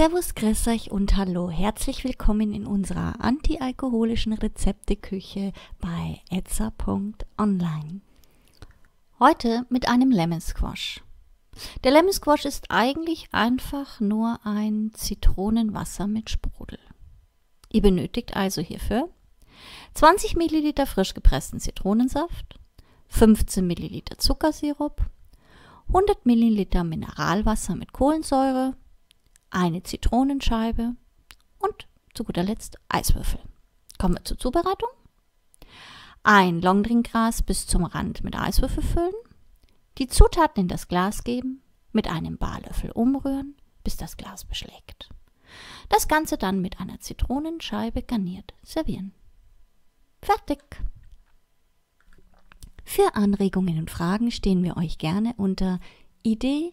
Servus, grüß euch und hallo. Herzlich willkommen in unserer antialkoholischen Rezepteküche bei etza.online. Heute mit einem Lemon Squash. Der Lemon Squash ist eigentlich einfach nur ein Zitronenwasser mit Sprudel. Ihr benötigt also hierfür 20 Milliliter frisch gepressten Zitronensaft, 15 Milliliter Zuckersirup, 100 Milliliter Mineralwasser mit Kohlensäure, eine Zitronenscheibe und zu guter Letzt Eiswürfel. Kommen wir zur Zubereitung. Ein Longdrinkgras bis zum Rand mit Eiswürfel füllen, die Zutaten in das Glas geben, mit einem Barlöffel umrühren, bis das Glas beschlägt. Das Ganze dann mit einer Zitronenscheibe garniert servieren. Fertig! Für Anregungen und Fragen stehen wir euch gerne unter idee